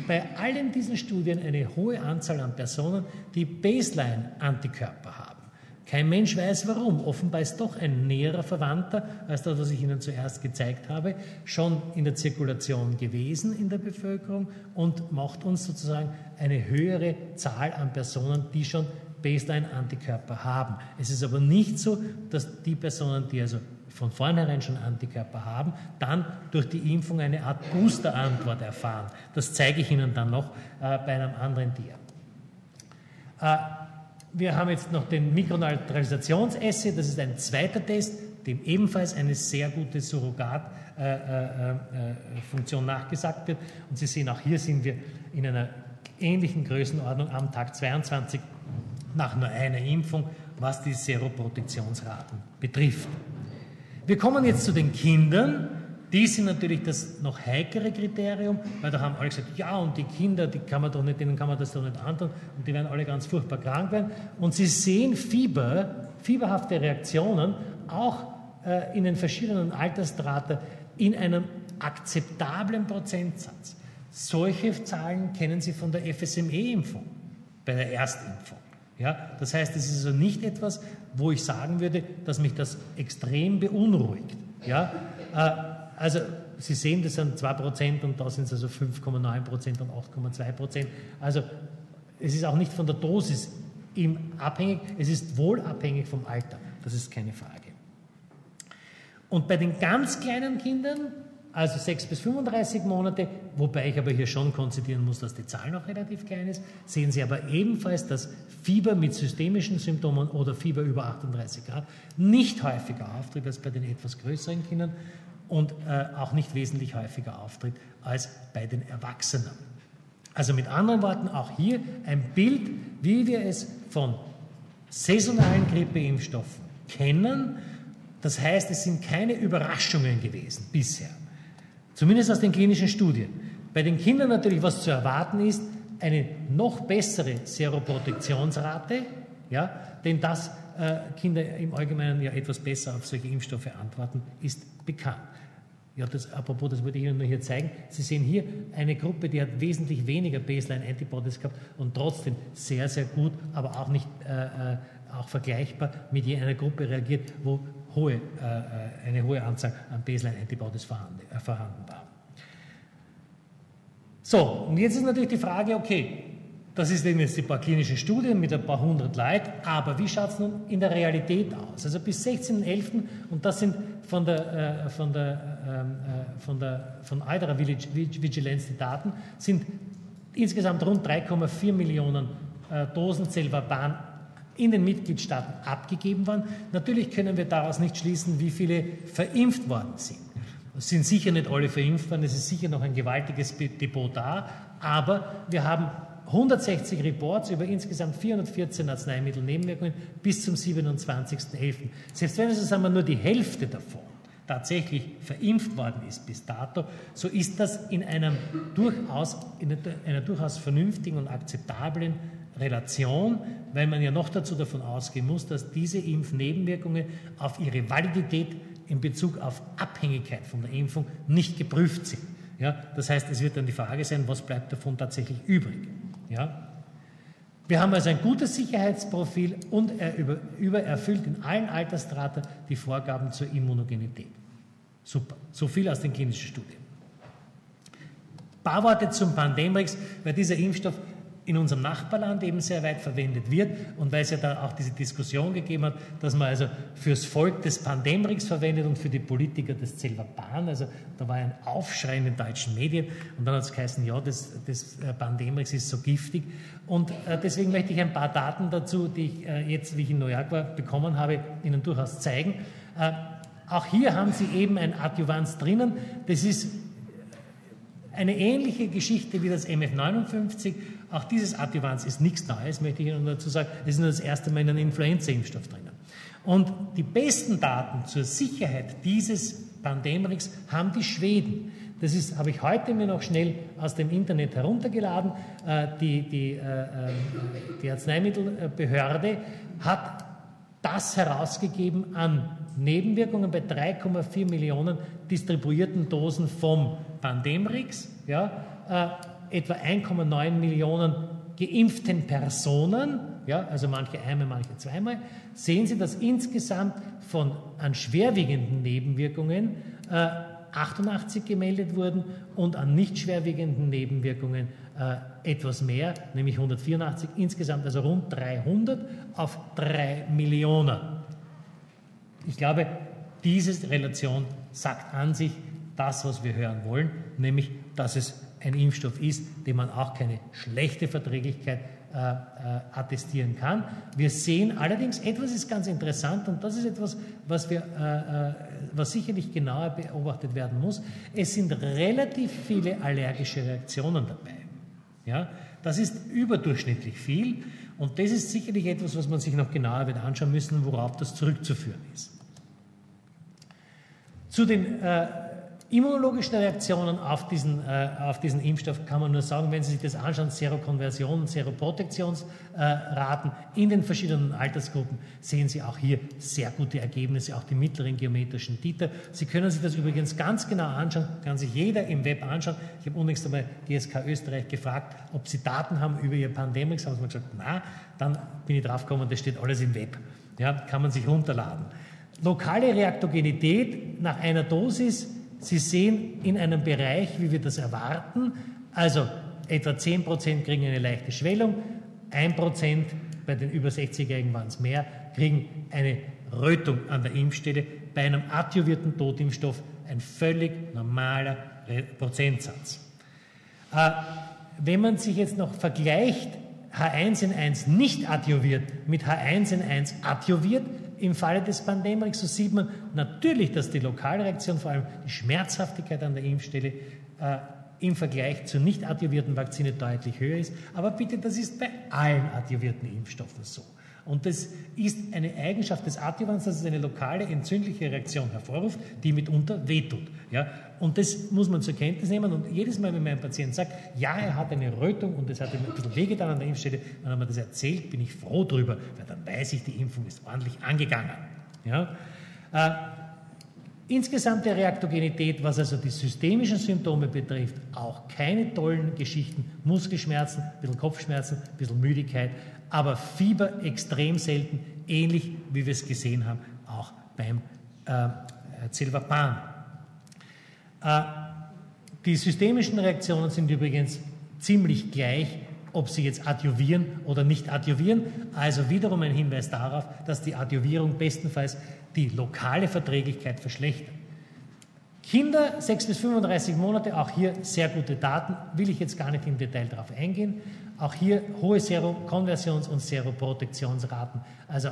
A: bei allen diesen Studien eine hohe Anzahl an Personen, die Baseline-Antikörper haben. Kein Mensch weiß warum. Offenbar ist doch ein näherer Verwandter als das, was ich Ihnen zuerst gezeigt habe, schon in der Zirkulation gewesen in der Bevölkerung und macht uns sozusagen eine höhere Zahl an Personen, die schon Baseline-Antikörper haben. Es ist aber nicht so, dass die Personen, die also von vornherein schon Antikörper haben, dann durch die Impfung eine Art Booster-Antwort erfahren. Das zeige ich Ihnen dann noch äh, bei einem anderen Tier. Äh, wir haben jetzt noch den Mikroneutralisationsassay, das ist ein zweiter Test, dem ebenfalls eine sehr gute Surrogatfunktion äh, äh, äh nachgesagt wird. Und Sie sehen, auch hier sind wir in einer ähnlichen Größenordnung am Tag 22 nach nur einer Impfung, was die Seroprotektionsraten betrifft. Wir kommen jetzt zu den Kindern. Die sind natürlich das noch heikere Kriterium, weil da haben alle gesagt, ja, und die Kinder, die kann man doch nicht, denen kann man das doch nicht antun und die werden alle ganz furchtbar krank werden. Und sie sehen Fieber, fieberhafte Reaktionen, auch äh, in den verschiedenen Altersstraten in einem akzeptablen Prozentsatz. Solche Zahlen kennen Sie von der FSME-Impfung, bei der Erstimpfung. Ja, das heißt, es ist also nicht etwas, wo ich sagen würde, dass mich das extrem beunruhigt. Ja, äh, also Sie sehen, das sind 2% und da sind es also 5,9% und 8,2%. Also es ist auch nicht von der Dosis abhängig, es ist wohl abhängig vom Alter. Das ist keine Frage. Und bei den ganz kleinen Kindern also 6 bis 35 Monate, wobei ich aber hier schon konzidieren muss, dass die Zahl noch relativ klein ist, sehen Sie aber ebenfalls, dass Fieber mit systemischen Symptomen oder Fieber über 38 Grad nicht häufiger auftritt als bei den etwas größeren Kindern und äh, auch nicht wesentlich häufiger auftritt als bei den Erwachsenen. Also mit anderen Worten, auch hier ein Bild, wie wir es von saisonalen Grippeimpfstoffen kennen. Das heißt, es sind keine Überraschungen gewesen bisher. Zumindest aus den klinischen Studien. Bei den Kindern natürlich, was zu erwarten ist, eine noch bessere Seroprotektionsrate, ja, denn dass äh, Kinder im Allgemeinen ja etwas besser auf solche Impfstoffe antworten, ist bekannt. Ja, das, apropos, das wollte ich Ihnen nur hier zeigen. Sie sehen hier eine Gruppe, die hat wesentlich weniger Baseline-Antibodies gehabt und trotzdem sehr, sehr gut, aber auch nicht äh, äh auch vergleichbar mit einer Gruppe reagiert, wo hohe, äh, äh, eine hohe Anzahl an Baseline-Antibodies vorhanden, äh, vorhanden war. So, und jetzt ist natürlich die Frage, okay, das ist eben jetzt die paar klinischen Studien mit ein paar hundert Leuten, aber wie schaut es nun in der Realität aus? Also bis 16.11., und das sind von der, äh, von der, von der, von Idra Vigilance die Daten, sind insgesamt rund 3,4 Millionen äh, Dosen Zelvaban in den Mitgliedstaaten abgegeben worden. Natürlich können wir daraus nicht schließen, wie viele verimpft worden sind. Es sind sicher nicht alle verimpft worden, es ist sicher noch ein gewaltiges Depot da, aber wir haben 160 Reports über insgesamt 414 Arzneimittelnebenwirkungen bis zum 27.11. Selbst wenn es wir, nur die Hälfte davon tatsächlich verimpft worden ist bis dato, so ist das in, einem durchaus, in einer durchaus vernünftigen und akzeptablen Relation, weil man ja noch dazu davon ausgehen muss, dass diese Impfnebenwirkungen auf ihre Validität in Bezug auf Abhängigkeit von der Impfung nicht geprüft sind. Ja, das heißt, es wird dann die Frage sein, was bleibt davon tatsächlich übrig. Ja? Wir haben also ein gutes Sicherheitsprofil und er über, übererfüllt in allen Altersstraten die Vorgaben zur Immunogenität. Super. So viel aus den klinischen Studien. Ein paar Worte zum Pandemrix, weil dieser Impfstoff in unserem Nachbarland eben sehr weit verwendet wird und weil es ja da auch diese Diskussion gegeben hat, dass man also fürs Volk des Pandemrix verwendet und für die Politiker des Zelvapan. Also da war ein Aufschrei in den deutschen Medien und dann hat es geheißen, ja, das, das äh, Pandemrix ist so giftig. Und äh, deswegen möchte ich ein paar Daten dazu, die ich äh, jetzt, wie ich in New York war, bekommen habe, Ihnen durchaus zeigen. Auch hier haben Sie eben ein Adjuvanz drinnen. Das ist eine ähnliche Geschichte wie das MF59. Auch dieses Adjuvans ist nichts Neues, möchte ich Ihnen dazu sagen. Es ist nur das erste Mal in einem Influenza-Impfstoff drinnen. Und die besten Daten zur Sicherheit dieses Pandemrix haben die Schweden. Das ist, habe ich heute mir noch schnell aus dem Internet heruntergeladen. Äh, die, die, äh, äh, die Arzneimittelbehörde hat das herausgegeben an Nebenwirkungen bei 3,4 Millionen distribuierten Dosen vom Pandemrix, ja, äh, etwa 1,9 Millionen geimpften Personen, ja, also manche einmal, manche zweimal, sehen Sie, dass insgesamt von an schwerwiegenden Nebenwirkungen äh, 88 gemeldet wurden und an nicht schwerwiegenden Nebenwirkungen äh, etwas mehr, nämlich 184, insgesamt also rund 300 auf 3 Millionen. Ich glaube, diese Relation sagt an sich das, was wir hören wollen, nämlich, dass es ein Impfstoff ist, dem man auch keine schlechte Verträglichkeit äh, äh, attestieren kann. Wir sehen allerdings, etwas ist ganz interessant und das ist etwas, was, wir, äh, äh was sicherlich genauer beobachtet werden muss. Es sind relativ viele allergische Reaktionen dabei. Ja? Das ist überdurchschnittlich viel und das ist sicherlich etwas, was man sich noch genauer wird anschauen müssen, worauf das zurückzuführen ist. Zu den äh, immunologischen Reaktionen auf diesen, äh, auf diesen Impfstoff kann man nur sagen, wenn Sie sich das anschauen, Serokonversion, Seroprotektionsraten äh, in den verschiedenen Altersgruppen, sehen Sie auch hier sehr gute Ergebnisse, auch die mittleren geometrischen Titer. Sie können sich das übrigens ganz genau anschauen, kann sich jeder im Web anschauen. Ich habe unlängst einmal GSK Österreich gefragt, ob sie Daten haben über ihr Pandemrix, haben sie mir gesagt, na, dann bin ich drauf gekommen, das steht alles im Web. Ja, kann man sich runterladen. Lokale Reaktogenität nach einer Dosis Sie sehen in einem Bereich, wie wir das erwarten, also etwa 10% kriegen eine leichte Schwellung, 1% bei den über 60-Jährigen waren es mehr, kriegen eine Rötung an der Impfstelle. Bei einem adjuvierten Totimpfstoff ein völlig normaler Prozentsatz. Äh, wenn man sich jetzt noch vergleicht, H1N1 nicht adjuviert mit H1N1 adjuviert, im Falle des Pandemrix, so sieht man natürlich, dass die Lokalreaktion, vor allem die Schmerzhaftigkeit an der Impfstelle, äh, im Vergleich zur nicht adjuvierten Vakzine deutlich höher ist. Aber bitte, das ist bei allen adjuvierten Impfstoffen so. Und das ist eine Eigenschaft des Adjuvans, dass es eine lokale entzündliche Reaktion hervorruft, die mitunter wehtut. Ja? Und das muss man zur Kenntnis nehmen. Und jedes Mal, wenn mein Patient sagt, ja, er hat eine Rötung und es hat ihm ein bisschen wehgetan an der Impfstelle, wenn er mir das erzählt, bin ich froh drüber, weil dann weiß ich, die Impfung ist ordentlich angegangen. Ja? Äh, Insgesamt der Reaktogenität, was also die systemischen Symptome betrifft, auch keine tollen Geschichten. Muskelschmerzen, ein bisschen Kopfschmerzen, ein bisschen Müdigkeit, aber Fieber extrem selten, ähnlich wie wir es gesehen haben, auch beim äh, Zilvapan. Äh, die systemischen Reaktionen sind übrigens ziemlich gleich, ob sie jetzt adjuvieren oder nicht adjuvieren. Also wiederum ein Hinweis darauf, dass die Adjuvierung bestenfalls die lokale Verträglichkeit verschlechtert. Kinder 6 bis 35 Monate, auch hier sehr gute Daten, will ich jetzt gar nicht im Detail darauf eingehen. Auch hier hohe Serokonversions- und Seroprotektionsraten, also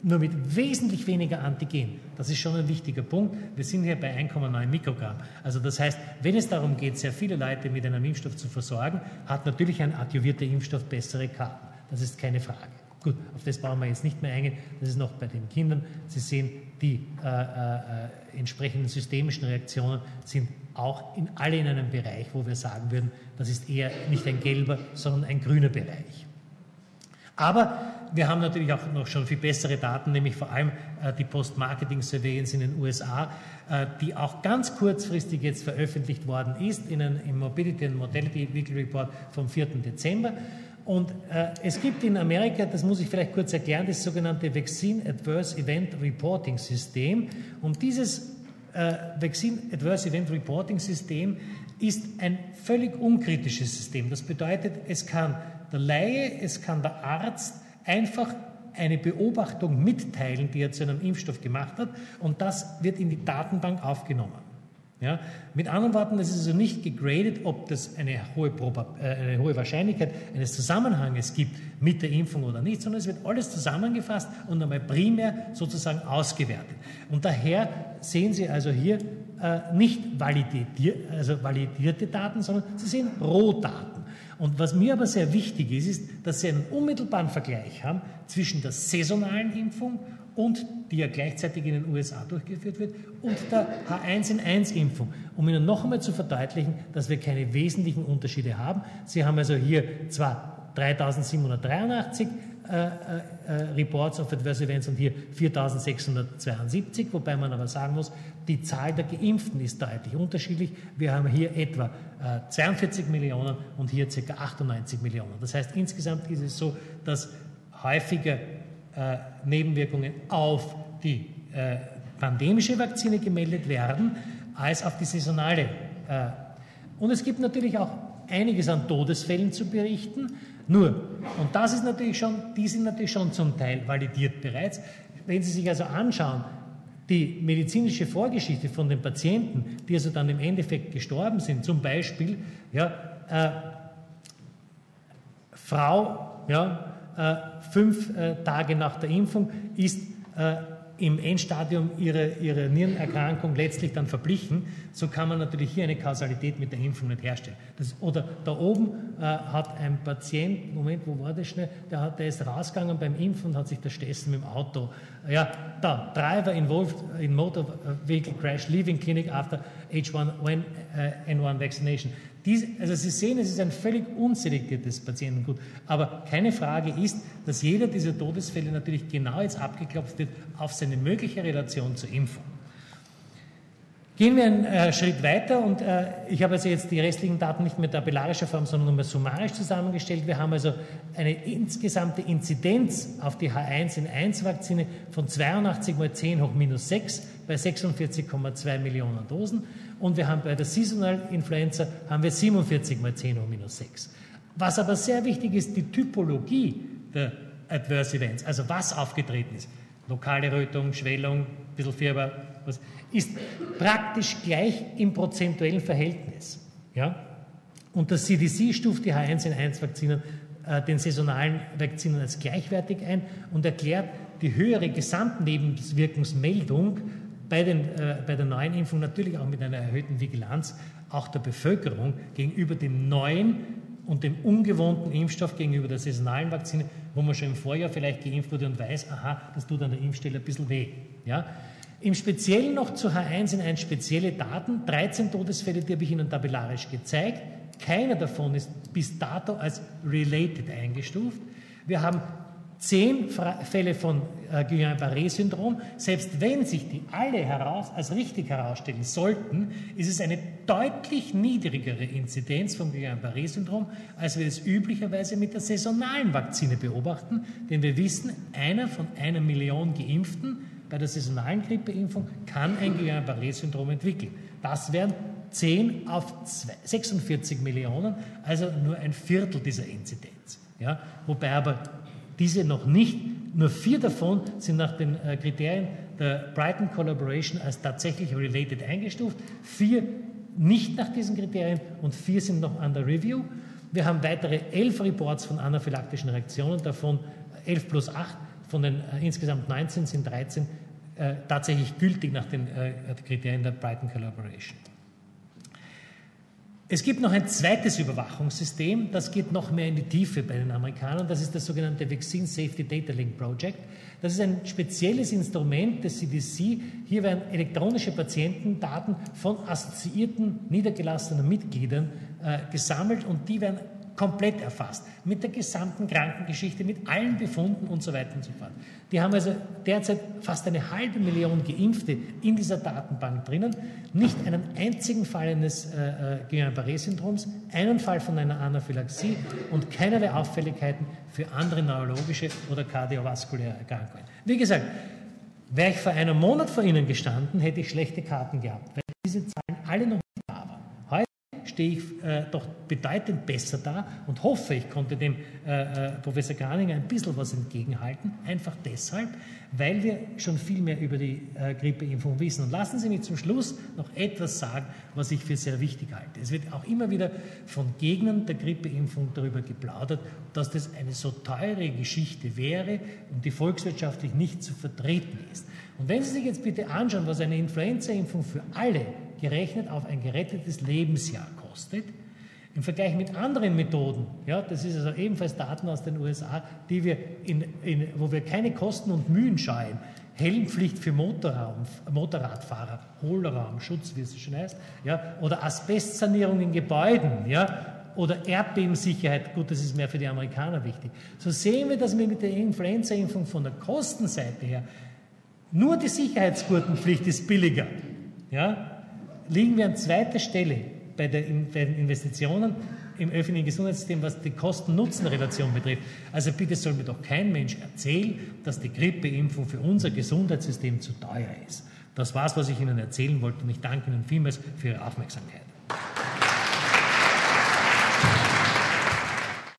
A: nur mit wesentlich weniger Antigen. Das ist schon ein wichtiger Punkt. Wir sind hier bei 1,9 Mikrogramm. Also das heißt, wenn es darum geht, sehr viele Leute mit einem Impfstoff zu versorgen, hat natürlich ein adjuvierter Impfstoff bessere Karten. Das ist keine Frage. Gut, auf das brauchen wir jetzt nicht mehr eingehen. Das ist noch bei den Kindern. Sie sehen, die äh, äh, entsprechenden systemischen Reaktionen sind auch in alle in einem Bereich, wo wir sagen würden, das ist eher nicht ein gelber, sondern ein grüner Bereich. Aber wir haben natürlich auch noch schon viel bessere Daten, nämlich vor allem äh, die Post-Marketing-Surveillance in den USA, äh, die auch ganz kurzfristig jetzt veröffentlicht worden ist in einem, im Mobility and Mortality Weekly Report vom 4. Dezember. Und äh, es gibt in Amerika, das muss ich vielleicht kurz erklären, das sogenannte Vaccine Adverse Event Reporting System. Und dieses äh, Vaccine Adverse Event Reporting System ist ein völlig unkritisches System. Das bedeutet, es kann der Laie, es kann der Arzt einfach eine Beobachtung mitteilen, die er zu einem Impfstoff gemacht hat, und das wird in die Datenbank aufgenommen. Ja? Mit anderen Worten, es ist also nicht gegradet, ob das eine hohe, Proba äh, eine hohe Wahrscheinlichkeit eines Zusammenhanges gibt mit der Impfung oder nicht, sondern es wird alles zusammengefasst und einmal primär sozusagen ausgewertet. Und daher sehen Sie also hier äh, nicht validiert, also validierte Daten, sondern Sie sehen Rohdaten. Und was mir aber sehr wichtig ist, ist, dass Sie einen unmittelbaren Vergleich haben zwischen der saisonalen Impfung und die ja gleichzeitig in den USA durchgeführt wird, und der H1N1-Impfung, um Ihnen noch einmal zu verdeutlichen, dass wir keine wesentlichen Unterschiede haben. Sie haben also hier zwar 3783 äh, äh, äh, Reports of Adverse Events und hier 4672, wobei man aber sagen muss, die Zahl der Geimpften ist deutlich unterschiedlich. Wir haben hier etwa äh, 42 Millionen und hier ca. 98 Millionen. Das heißt, insgesamt ist es so, dass häufiger äh, Nebenwirkungen auf die äh, pandemische Vakzine gemeldet werden als auf die saisonale. Äh, und es gibt natürlich auch einiges an Todesfällen zu berichten. Nur, und das ist natürlich schon, die sind natürlich schon zum Teil validiert bereits. Wenn Sie sich also anschauen, die medizinische Vorgeschichte von den Patienten, die also dann im Endeffekt gestorben sind, zum Beispiel, ja, äh, Frau, ja, fünf äh, Tage nach der Impfung ist äh, im Endstadium ihrer, ihrer Nierenerkrankung letztlich dann verblichen, so kann man natürlich hier eine Kausalität mit der Impfung nicht herstellen. Das, oder da oben äh, hat ein Patient, Moment, wo war das schnell, der, hat, der ist rausgegangen beim Impfen und hat sich zerstessen mit dem Auto. Ja, da, Driver involved in motor vehicle crash, leaving clinic after H1N1 uh, vaccination. Dies, also Sie sehen, es ist ein völlig unselektiertes Patientengut. Aber keine Frage ist, dass jeder dieser Todesfälle natürlich genau jetzt abgeklopft wird auf seine mögliche Relation zur Impfung. Gehen wir einen äh, Schritt weiter und äh, ich habe also jetzt die restlichen Daten nicht mehr tabellarischer Form, sondern nur mehr summarisch zusammengestellt. Wir haben also eine insgesamte Inzidenz auf die H1N1-Vakzine von 82 mal 10 hoch minus 6 bei 46,2 Millionen Dosen und wir haben bei der Seasonal Influenza haben wir 47 mal 10 hoch minus 6. Was aber sehr wichtig ist, die Typologie der Adverse Events, also was aufgetreten ist. Lokale Rötung, Schwellung, ein bisschen Fieber, was, ist praktisch gleich im prozentuellen Verhältnis. Ja? Und das CDC stuft die H1N1-Vakzinen äh, den saisonalen Vakzinen als gleichwertig ein und erklärt die höhere Gesamtnebenwirkungsmeldung bei, den, äh, bei der neuen Impfung natürlich auch mit einer erhöhten Vigilanz auch der Bevölkerung gegenüber dem neuen und dem ungewohnten Impfstoff gegenüber der saisonalen Vakzine, wo man schon im Vorjahr vielleicht geimpft wurde und weiß, aha, das tut an der Impfstelle ein bisschen weh. Ja? Im Speziellen noch zu H1N1 spezielle Daten, 13 Todesfälle, die habe ich Ihnen tabellarisch gezeigt. Keiner davon ist bis dato als related eingestuft. Wir haben zehn Fälle von äh, Guillain-Barré-Syndrom. Selbst wenn sich die alle heraus, als richtig herausstellen sollten, ist es eine deutlich niedrigere Inzidenz von Guillain-Barré-Syndrom, als wir es üblicherweise mit der saisonalen Vakzine beobachten. Denn wir wissen, einer von einer Million Geimpften bei der saisonalen Grippeimpfung kann ein Guillain-Barré-Syndrom entwickeln. Das wären 10 auf 46 Millionen, also nur ein Viertel dieser Inzidenz. Ja? Wobei aber diese noch nicht, nur vier davon sind nach den äh, Kriterien der Brighton Collaboration als tatsächlich related eingestuft, vier nicht nach diesen Kriterien und vier sind noch under review. Wir haben weitere elf Reports von anaphylaktischen Reaktionen, davon elf plus acht, von den äh, insgesamt 19 sind 13 äh, tatsächlich gültig nach den äh, Kriterien der Brighton Collaboration. Es gibt noch ein zweites Überwachungssystem, das geht noch mehr in die Tiefe bei den Amerikanern. Das ist das sogenannte Vaccine Safety Data Link Project. Das ist ein spezielles Instrument des CDC. Hier werden elektronische Patientendaten von assoziierten niedergelassenen Mitgliedern äh, gesammelt und die werden komplett erfasst, mit der gesamten Krankengeschichte, mit allen Befunden und so weiter und so fort. Die haben also derzeit fast eine halbe Million Geimpfte in dieser Datenbank drinnen, nicht einen einzigen Fall eines äh, äh Guillain-Barré-Syndroms, einen Fall von einer Anaphylaxie und keinerlei Auffälligkeiten für andere neurologische oder kardiovaskuläre Erkrankungen. Wie gesagt, wäre ich vor einem Monat vor Ihnen gestanden, hätte ich schlechte Karten gehabt, weil diese Zahlen alle noch nicht da waren. Heute stehe ich äh, doch bedeutend besser da und hoffe, ich konnte dem äh, äh, Professor Graninger ein bisschen was entgegenhalten, einfach deshalb, weil wir schon viel mehr über die äh, Grippeimpfung wissen. Und lassen Sie mich zum Schluss noch etwas sagen, was ich für sehr wichtig halte. Es wird auch immer wieder von Gegnern der Grippeimpfung darüber geplaudert, dass das eine so teure Geschichte wäre und die volkswirtschaftlich nicht zu vertreten ist. Und wenn Sie sich jetzt bitte anschauen, was eine Influenza-Impfung für alle gerechnet auf ein gerettetes Lebensjahr kostet, im Vergleich mit anderen Methoden, ja, das ist also ebenfalls Daten aus den USA, die wir in, in, wo wir keine Kosten und Mühen scheuen, Helmpflicht für Motorraum, Motorradfahrer, Hohlraum, Schutz, wie es schon heißt, ja, oder Asbestsanierung in Gebäuden, ja, oder Erdbebensicherheit, gut, das ist mehr für die Amerikaner wichtig. So sehen wir, dass wir mit der Influenza-Impfung von der Kostenseite her nur die Sicherheitsgurtenpflicht ist billiger. Ja, liegen wir an zweiter Stelle bei, der, bei den Investitionen im öffentlichen Gesundheitssystem, was die Kosten-Nutzen-Relation betrifft. Also bitte soll mir doch kein Mensch erzählen, dass die Grippeimpfung für unser Gesundheitssystem zu teuer ist. Das war es, was ich Ihnen erzählen wollte und ich danke Ihnen vielmals für Ihre Aufmerksamkeit.